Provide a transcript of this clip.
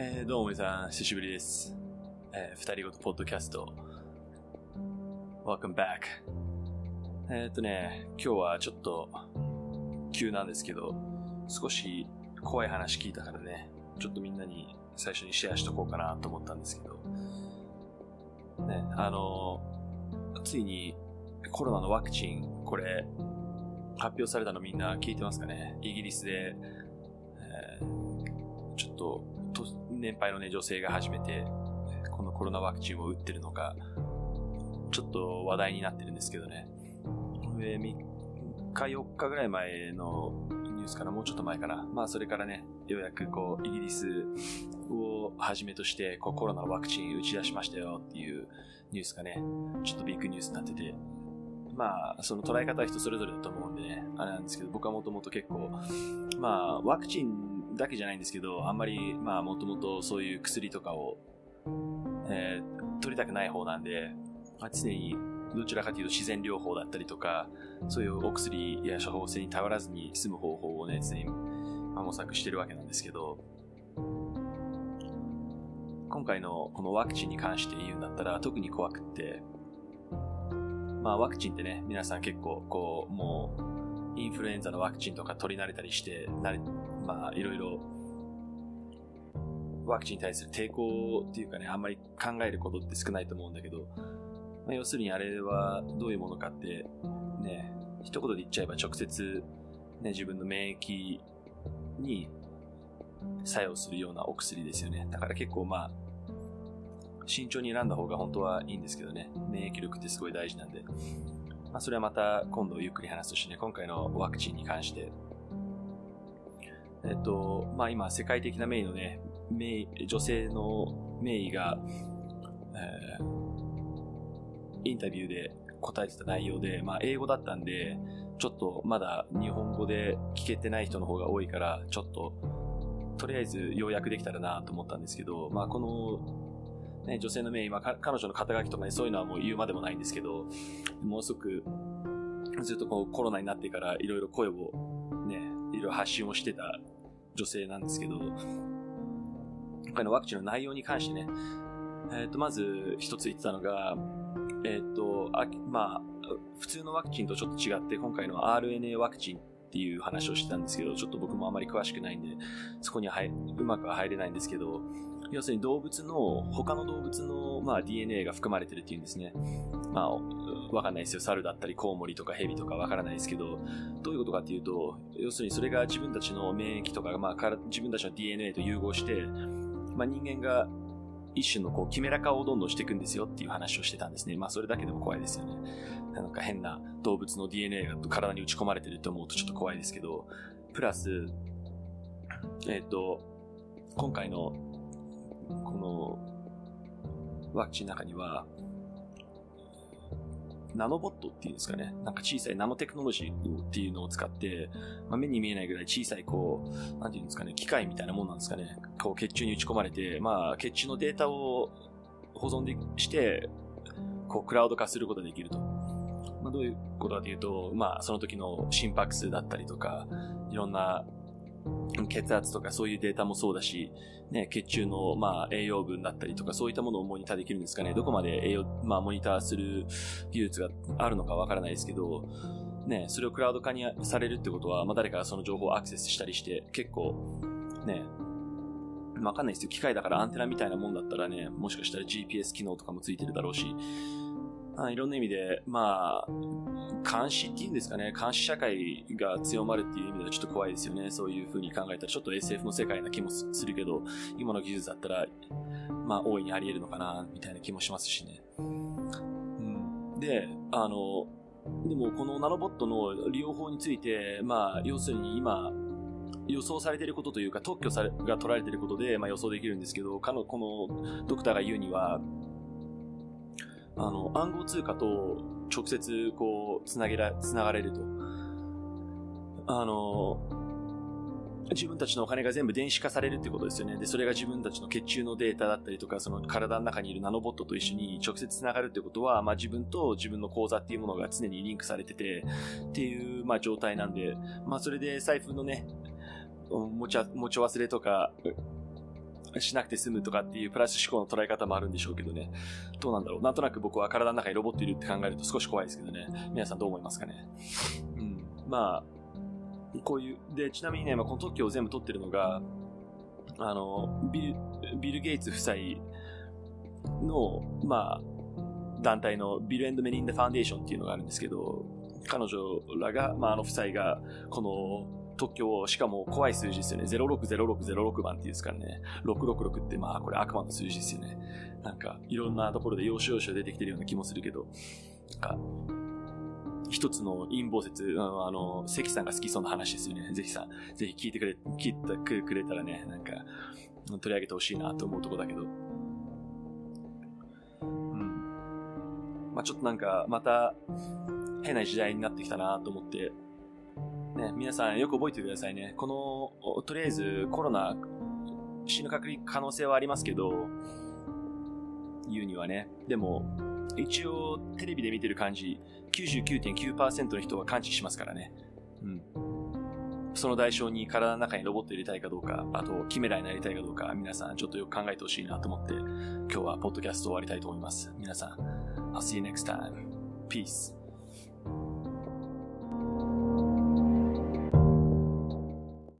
えー、どうも皆さん、久しぶりです。えー、二人ごとポッドキャスト。Welcome back. えっとね、今日はちょっと、急なんですけど、少し怖い話聞いたからね、ちょっとみんなに最初にシェアしとこうかなと思ったんですけど、ね、あのついにコロナのワクチン、これ、発表されたのみんな聞いてますかね？イギリスで、えーちょっ、と年配のね、女性が初めて、このコロナワクチンを打ってるのが、ちょっと話題になってるんですけどね。3日、4日ぐらい前のニュースからもうちょっと前かな。まあ、それからね、ようやくこう、イギリスをはじめとして、こう、コロナワクチン打ち出しましたよっていうニュースがね、ちょっとビッグニュースになってて、まあ、その捉え方は人それぞれだと思うんでね、あれなんですけど、僕はもともと結構、まあ、ワクチンだけじゃないんですけど、あんまり、まあ、もともとそういう薬とかを、えー取りたくない方なんで、まあ、常にどちらかというと自然療法だったりとか、そういうお薬や処方箋に頼らずに済む方法をね、常にまあ模索してるわけなんですけど、今回のこのワクチンに関して言うんだったら特に怖くって、まあワクチンってね、皆さん結構こう、もう、インフルエンザのワクチンとか取り慣れたりして、なれ、まあいろいろ、ワクチンに対する抵抗っていうかね、あんまり考えることって少ないと思うんだけど、まあ、要するにあれはどういうものかって、ね、一言で言っちゃえば直接、ね、自分の免疫に作用するようなお薬ですよね。だから結構まあ、慎重に選んだ方が本当はいいんですけどね。免疫力ってすごい大事なんで。まあ、それはまた今度ゆっくり話すとしてね、今回のワクチンに関して。えっと、まあ今世界的な名医のね、名医女性の名医が、えーインタビューで答えてた内容で、まあ英語だったんで、ちょっとまだ日本語で聞けてない人の方が多いから、ちょっと、とりあえず要約できたらなと思ったんですけど、まあこの、ね、女性の名医、まあ彼女の肩書きとかね、そういうのはもう言うまでもないんですけど、ものすごく、ずっとこうコロナになってからいろいろ声をね、いろいろ発信をしてた女性なんですけど、今回のワクチンの内容に関してね、えっ、と、まず一つ言ってたのが、えっ、と、あまあ、普通のワクチンとちょっと違って、今回の RNA ワクチンっていう話をしてたんですけど、ちょっと僕もあまり詳しくないんで、そこには入うまくは入れないんですけど、要するに動物の、他の動物の、まあ、DNA が含まれてるっていうんですね。まあ、わかんないですよ。猿だったり、コウモリとかヘビとかわからないですけど、どういうことかっていうと、要するにそれが自分たちの免疫とか、まあ、から自分たちの DNA と融合して、まあ、人間が一種のこう、キメラ化をどんどんしていくんですよっていう話をしてたんですね。まあ、それだけでも怖いですよね。なんか変な動物の DNA が体に打ち込まれてるって思うとちょっと怖いですけど、プラス、えっ、と、今回の、この、ワクチンの中には、ナノボットっていうんですかね。なんか小さいナノテクノロジーっていうのを使って、まあ、目に見えないぐらい小さい、こう、なんていうんですかね、機械みたいなもんなんですかね。こう、血中に打ち込まれて、まあ、血中のデータを保存でして、こう、クラウド化することができると。まあ、どういうことかというと、まあ、その時の心拍数だったりとか、いろんな血圧とかそういうデータもそうだし、ね、血中の、まあ、栄養分だったりとか、そういったものをモニターできるんですかね。どこまで栄養、まあ、モニターする技術があるのかわからないですけど、ね、それをクラウド化にされるってことは、まあ、誰かがその情報をアクセスしたりして、結構、ね、わかんないですよ。機械だからアンテナみたいなもんだったらね、もしかしたら GPS 機能とかもついてるだろうし、あいろんな意味で、まあ、監視っていうんですかね、監視社会が強まるっていう意味ではちょっと怖いですよね。そういう風に考えたら、ちょっと SF の世界な気もするけど、今の技術だったら、まあ、大いにあり得るのかな、みたいな気もしますしね。うん、で、あの、でもこのナノボットの利用法について、まあ、要するに今、予想されていることというか、特許されが取られていることで、まあ、予想できるんですけど、かの、このドクターが言うには、あの、暗号通貨と直接こう、つなげら、つながれると。あの、自分たちのお金が全部電子化されるってことですよね。で、それが自分たちの血中のデータだったりとか、その体の中にいるナノボットと一緒に直接つながるってことは、まあ自分と自分の口座っていうものが常にリンクされてて、っていう、まあ状態なんで、まあそれで財布のね、持ち持ち忘れとか、しなくて済むとかっていうプラス思考の捉え方もあるんでしょうけどね。どうなんだろう。なんとなく僕は体の中にロボットいるって考えると少し怖いですけどね。皆さんどう思いますかね。うん。まあ、こういう、で、ちなみにね、まあ、この特許を全部取ってるのが、あの、ビル、ビル・ゲイツ夫妻の、まあ、団体のビルエンドメリンダ・ファンデーションっていうのがあるんですけど、彼女らが、まあ、あの夫妻が、この特許を、しかも怖い数字ですよね。060606番っていうんですからね。666ってまあこれ悪魔の数字ですよね。なんか、いろんなところで要所要所出てきてるような気もするけど、なんか、一つの陰謀説、あの、関さんが好きそうな話ですよね。ぜひさ、ぜひ聞いてくれ、聞いてくれたらね、なんか、取り上げてほしいなと思うとこだけど。うん。まあちょっとなんか、また、変な時代になってきたなと思って、ね、皆さんよく覚えてくださいね。この、とりあえずコロナ、死ぬ確率可能性はありますけど、言うにはね。でも、一応テレビで見てる感じ、99.9%の人は感知しますからね。うん。その代償に体の中にロボット入れたいかどうか、あと、キメラになりたいかどうか、皆さんちょっとよく考えてほしいなと思って、今日はポッドキャスト終わりたいと思います。皆さん、I'll see you next time. Peace.